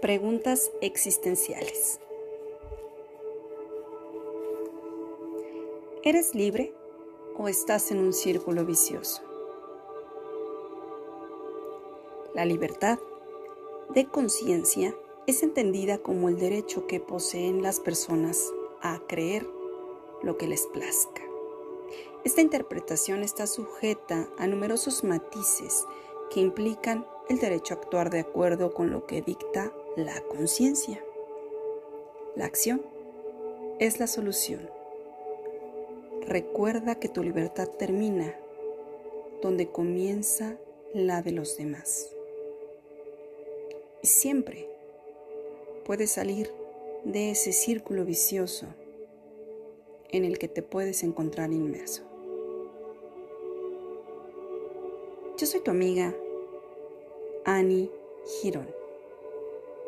Preguntas existenciales. ¿Eres libre o estás en un círculo vicioso? La libertad de conciencia es entendida como el derecho que poseen las personas a creer lo que les plazca. Esta interpretación está sujeta a numerosos matices que implican el derecho a actuar de acuerdo con lo que dicta la conciencia. La acción es la solución. Recuerda que tu libertad termina donde comienza la de los demás. Y siempre puedes salir de ese círculo vicioso en el que te puedes encontrar inmerso. Yo soy tu amiga Annie Girón.